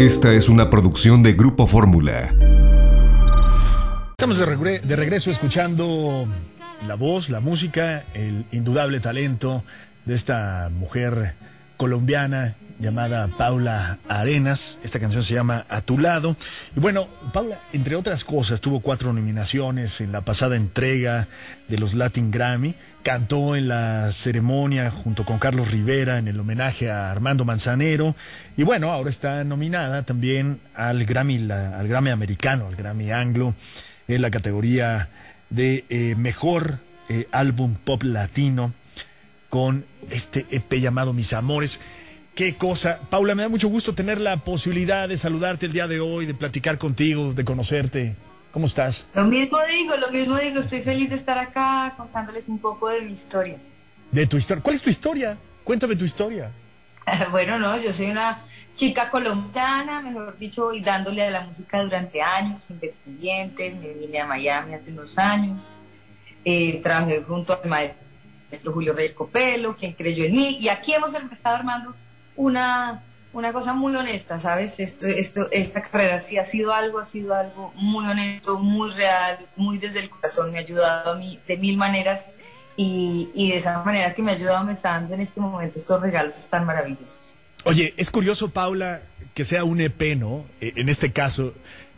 Esta es una producción de Grupo Fórmula. Estamos de, de regreso escuchando la voz, la música, el indudable talento de esta mujer colombiana llamada Paula Arenas. Esta canción se llama A tu lado. Y bueno, Paula, entre otras cosas, tuvo cuatro nominaciones en la pasada entrega de los Latin Grammy. Cantó en la ceremonia junto con Carlos Rivera en el homenaje a Armando Manzanero. Y bueno, ahora está nominada también al Grammy, la- al Grammy americano, al Grammy anglo, en la categoría de eh, mejor eh, álbum pop latino con este EP llamado Mis Amores. Qué cosa. Paula, me da mucho gusto tener la posibilidad de saludarte el día de hoy, de platicar contigo, de conocerte. ¿Cómo estás? Lo mismo digo, lo mismo digo, estoy feliz de estar acá contándoles un poco de mi historia. De tu historia. ¿Cuál es tu historia? Cuéntame tu historia. bueno, no, yo soy una chica colombiana, mejor dicho, y dándole a la música durante años, independiente, me vine a Miami hace unos años, eh, trabajé junto al maestro Julio Reyes Copelo, quien creyó en mí, y aquí hemos estado armando una, una cosa muy honesta, ¿sabes? Esto, esto, esta carrera sí ha sido algo, ha sido algo muy honesto, muy real, muy desde el corazón, me ha ayudado a mí de mil maneras y, y de esa manera que me ha ayudado me está dando en este momento estos regalos tan maravillosos. Oye, es curioso, Paula, que sea un EP, ¿no? Eh, En este caso,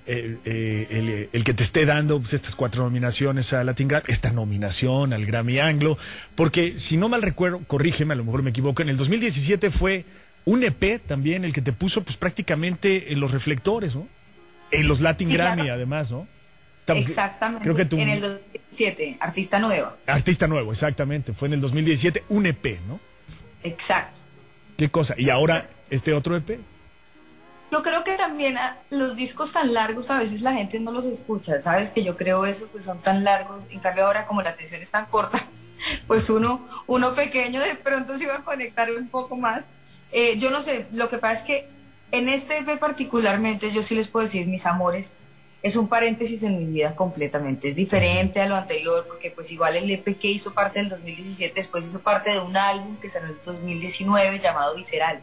eh, eh, el, el que te esté dando pues, estas cuatro nominaciones a Latin Grammy, esta nominación al Grammy Anglo, porque si no mal recuerdo, corrígeme, a lo mejor me equivoco, en el 2017 fue un EP también el que te puso pues prácticamente en los reflectores, ¿no? En los Latin Sí, Grammy, claro. además, ¿no? Exactamente. Creo que En el 2007, artista nueva. artista nuevo, exactamente, fue en el 2017 un EP, ¿no? Exacto. ¿Qué cosa? Y ahora este otro EP. Yo creo que también ah, los discos tan largos a veces la gente no los escucha, ¿sabes? Que yo creo eso, que son tan largos. En cambio ahora como la atención es tan corta, pues uno, uno pequeño de pronto se va a conectar un poco más. Eh, yo no sé, lo que pasa es que en este EP particularmente yo sí les puedo decir, mis amores, es un paréntesis en mi vida completamente. Es diferente a lo anterior porque pues igual el EP que hizo parte del 2017 después hizo parte de un álbum que salió en el 2019 llamado Visceral.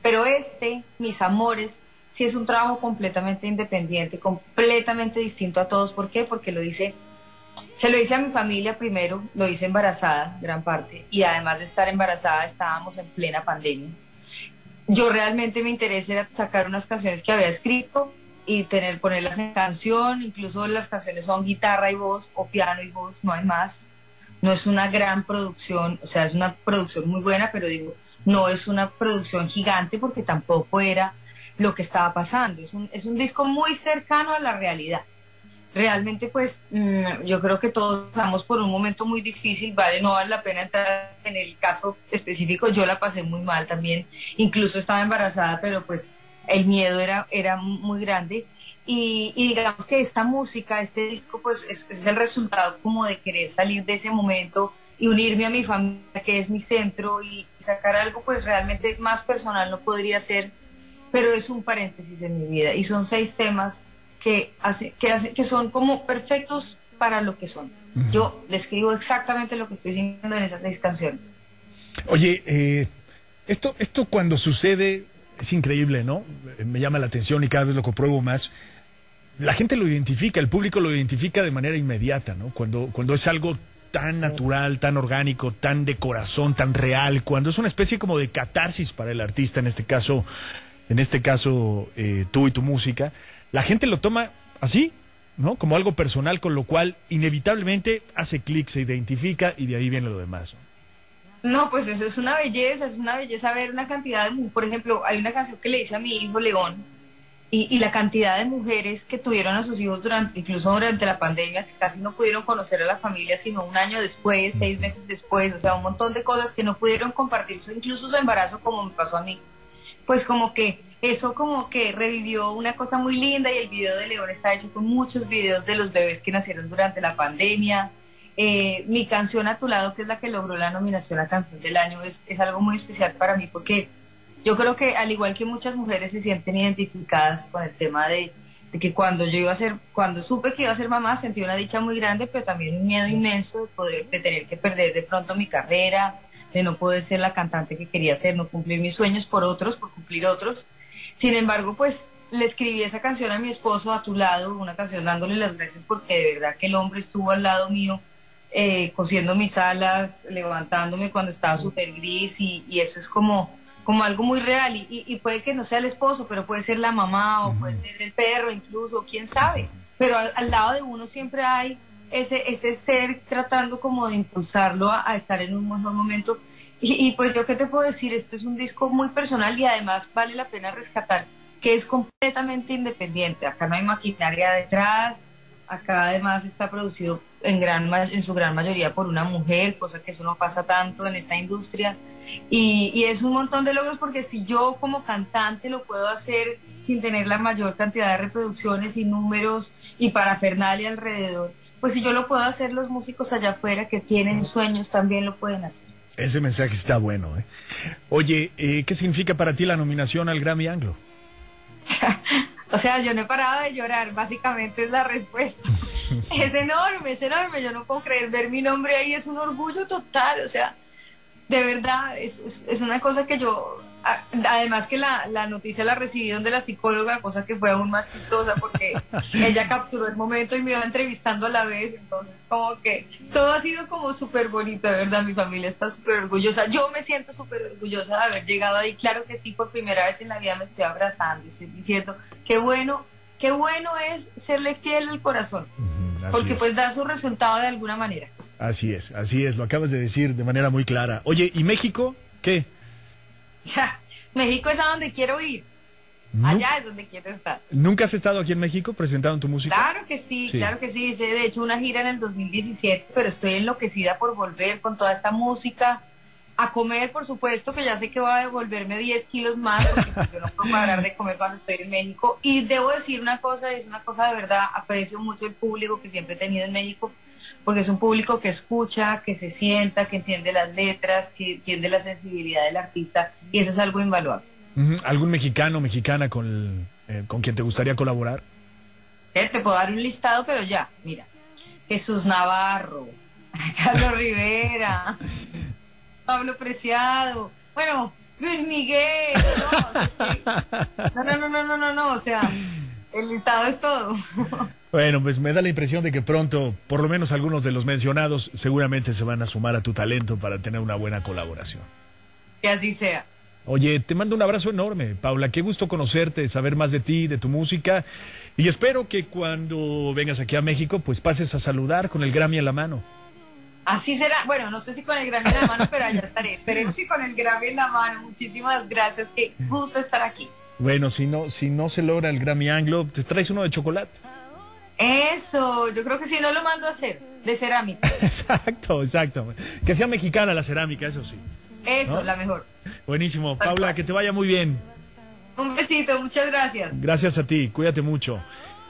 Pero este, mis amores, sí es un trabajo completamente independiente, completamente distinto a todos. ¿Por qué? Porque lo hice, se lo hice a mi familia primero, lo hice embarazada, gran parte, y además de estar embarazada estábamos en plena pandemia. Yo realmente mi interés era sacar unas canciones que había escrito y tener, ponerlas en canción, incluso las canciones son guitarra y voz o piano y voz, no hay más. No es una gran producción, o sea, es una producción muy buena, pero digo, no es una producción gigante porque tampoco era lo que estaba pasando. Es un, es un disco muy cercano a la realidad. Realmente, pues, mm, yo creo que todos pasamos por un momento muy difícil, vale, no vale la pena entrar en el caso específico, yo la pasé muy mal también, incluso estaba embarazada, pero pues el miedo era, era muy grande. Y, y digamos que esta música, este disco, pues es, es el resultado como de querer salir de ese momento y unirme a mi familia, que es mi centro, y sacar algo pues realmente más personal no podría ser, pero es un paréntesis en mi vida. Y son seis temas que, hace, que, hace, que son como perfectos para lo que son. Yo describo exactamente lo que estoy sintiendo en esas seis canciones. Oye, eh, esto, esto cuando sucede es increíble, ¿no? Me llama la atención y cada vez lo compruebo más. La gente lo identifica, el público lo identifica de manera inmediata, ¿no? Cuando, cuando es algo tan natural, tan orgánico, tan de corazón, tan real, cuando es una especie como de catarsis para el artista, en este caso, en este caso eh, tú y tu música, la gente lo toma así, ¿no? Como algo personal, con lo cual inevitablemente hace clic, se identifica y de ahí viene lo demás. ¿no? No, pues eso es una belleza, es una belleza ver una cantidad de, por ejemplo, hay una canción que le hice a mi hijo León y, y, la cantidad de mujeres que tuvieron a sus hijos durante, incluso durante la pandemia, que casi no pudieron conocer a la familia sino un año después, seis meses después, o sea, un montón de cosas que no pudieron compartir, incluso su embarazo como me pasó a mí. Pues como que eso como que revivió una cosa muy linda y el video de León está hecho con muchos videos de los bebés que nacieron durante la pandemia. Eh, mi canción a tu lado, que es la que logró la nominación a Canción del Año, es, es algo muy especial para mí porque yo creo que al igual que muchas mujeres se sienten identificadas con el tema de, que cuando yo iba a ser, cuando supe que iba a ser mamá, sentí una dicha muy grande, pero también un miedo inmenso de poder, de tener que perder de pronto mi carrera, de no poder ser la cantante que quería ser, no cumplir mis sueños por otros, por cumplir otros. Sin embargo, pues le escribí esa canción a mi esposo a tu lado, una canción dándole las gracias porque de verdad que el hombre estuvo al lado mío eh, cosiendo mis alas, levantándome cuando estaba súper gris y, eso es como, como algo muy real. Y, puede que no sea el esposo, pero puede ser la mamá o puede ser el perro incluso, quién sabe, pero al, lado de uno siempre hay ese, ese ser tratando como de impulsarlo a, estar en un mejor momento y, y pues yo qué te puedo decir, esto es un disco muy personal y además vale la pena rescatar que es completamente independiente. Acá no hay maquinaria detrás, acá además está producido en, gran, en su gran mayoría por una mujer, cosa que eso no pasa tanto en esta industria. Y, y, es un montón de logros porque si yo como cantante lo puedo hacer sin tener la mayor cantidad de reproducciones y números y parafernalia alrededor, pues si yo lo puedo hacer, los músicos allá afuera que tienen sueños también lo pueden hacer. Ese mensaje está bueno. ¿eh? Oye, eh, ¿qué significa para ti la nominación al Grammy Anglo? o sea, yo no he parado de llorar, básicamente es la respuesta. es enorme, es enorme, yo no puedo creer, ver mi nombre ahí es un orgullo total, o sea, de verdad, es, es una cosa que yo además que la, la, noticia la recibí donde la psicóloga, cosa que fue aún más chistosa porque ella capturó el momento y me iba entrevistando a la vez, entonces como que todo ha sido como súper bonito, de verdad, mi familia está súper orgullosa, yo me siento súper orgullosa de haber llegado ahí, claro que sí, por primera vez en la vida me estoy abrazando y estoy diciendo, qué bueno, qué bueno es serle fiel al corazón, porque pues da su resultado de alguna manera. Así es, así es, lo acabas de decir de manera muy clara. Oye, ¿y México qué? México es a donde quiero ir. Allá es donde quiero estar. ¿Nunca has estado aquí en México presentando tu música? Claro que sí, claro que sí. Hice de hecho una gira en el 2017, pero estoy enloquecida por volver con toda esta música. A comer, por supuesto, que ya sé que va a devolverme 10 kilos más, porque pues, yo no puedo parar de comer cuando estoy en México. Y debo decir una cosa, es una cosa de verdad, aprecio mucho el público que siempre he tenido en México porque es un público que escucha, que se sienta, que entiende las letras, que entiende la sensibilidad del artista y eso es algo invaluable. ¿Algún mexicano mexicana con, eh, con quien te gustaría colaborar? Eh, te puedo dar un listado, pero ya, mira. Jesús Navarro, Carlos Rivera, Pablo Preciado, bueno, Luis Miguel, no, no, no, no, no, no, no, o sea, el listado es todo. Bueno, pues me da la impresión de que pronto, por lo menos algunos de los mencionados, seguramente se van a sumar a tu talento para tener una buena colaboración. Que así sea. Oye, te mando un abrazo enorme, Paula. Qué gusto conocerte, saber más de ti, de tu música. Y espero que cuando vengas aquí a México, pues pases a saludar con el Grammy en la mano. Así será. Bueno, no sé si con el Grammy en la mano, pero allá estaré. Esperemos si con el Grammy en la mano. Muchísimas gracias. Qué gusto estar aquí. Bueno, si no, si no se logra el Grammy Anglo, te traes uno de chocolate. Eso, yo creo que si no lo mando a hacer, de cerámica. exacto, exacto. Que sea mexicana la cerámica, eso sí. Eso, la mejor. Buenísimo. Paula, que te vaya muy bien. Un besito, muchas gracias. Gracias a ti, cuídate mucho.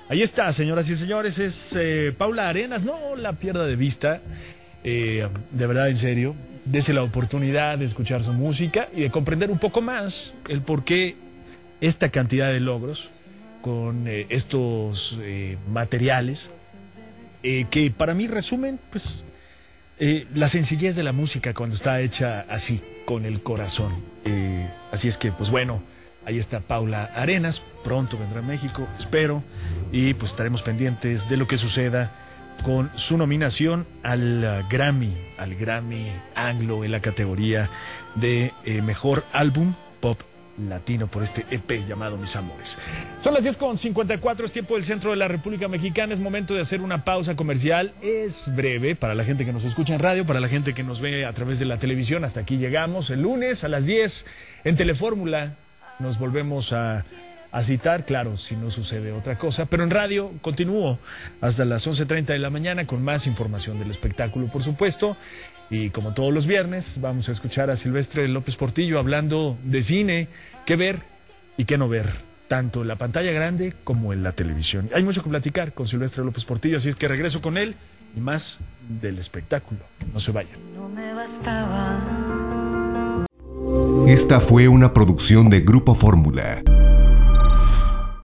Ahí está, señoras y señores, es eh, Paula Arenas, no la pierda de vista, eh, de verdad, en serio, dese la oportunidad de escuchar su música y de comprender un poco más el por qué esta cantidad de logros con eh, estos eh, materiales eh, que para mí resumen pues la sencillez de la música cuando está hecha así con el corazón. Así es que pues bueno ahí está Paula Arenas pronto vendrá a México espero y pues estaremos pendientes de lo que suceda con su nominación al Grammy al Grammy Anglo en la categoría de mejor álbum pop latino por este EP llamado Mis Amores. Son las 10.54, es tiempo del centro de la República Mexicana, es momento de hacer una pausa comercial, es breve para la gente que nos escucha en radio, para la gente que nos ve a través de la televisión, hasta aquí llegamos el lunes a las 10 en Telefórmula, nos volvemos a a citar, claro, si no sucede otra cosa, pero en radio continúo hasta las 11.30 de la mañana con más información del espectáculo, por supuesto, y como todos los viernes vamos a escuchar a Silvestre López Portillo hablando de cine, qué ver y qué no ver, tanto en la pantalla grande como en la televisión. Hay mucho que platicar con Silvestre López Portillo, así es que regreso con él y más del espectáculo. No se vayan. No me bastaba. Esta fue una producción de Grupo Fórmula.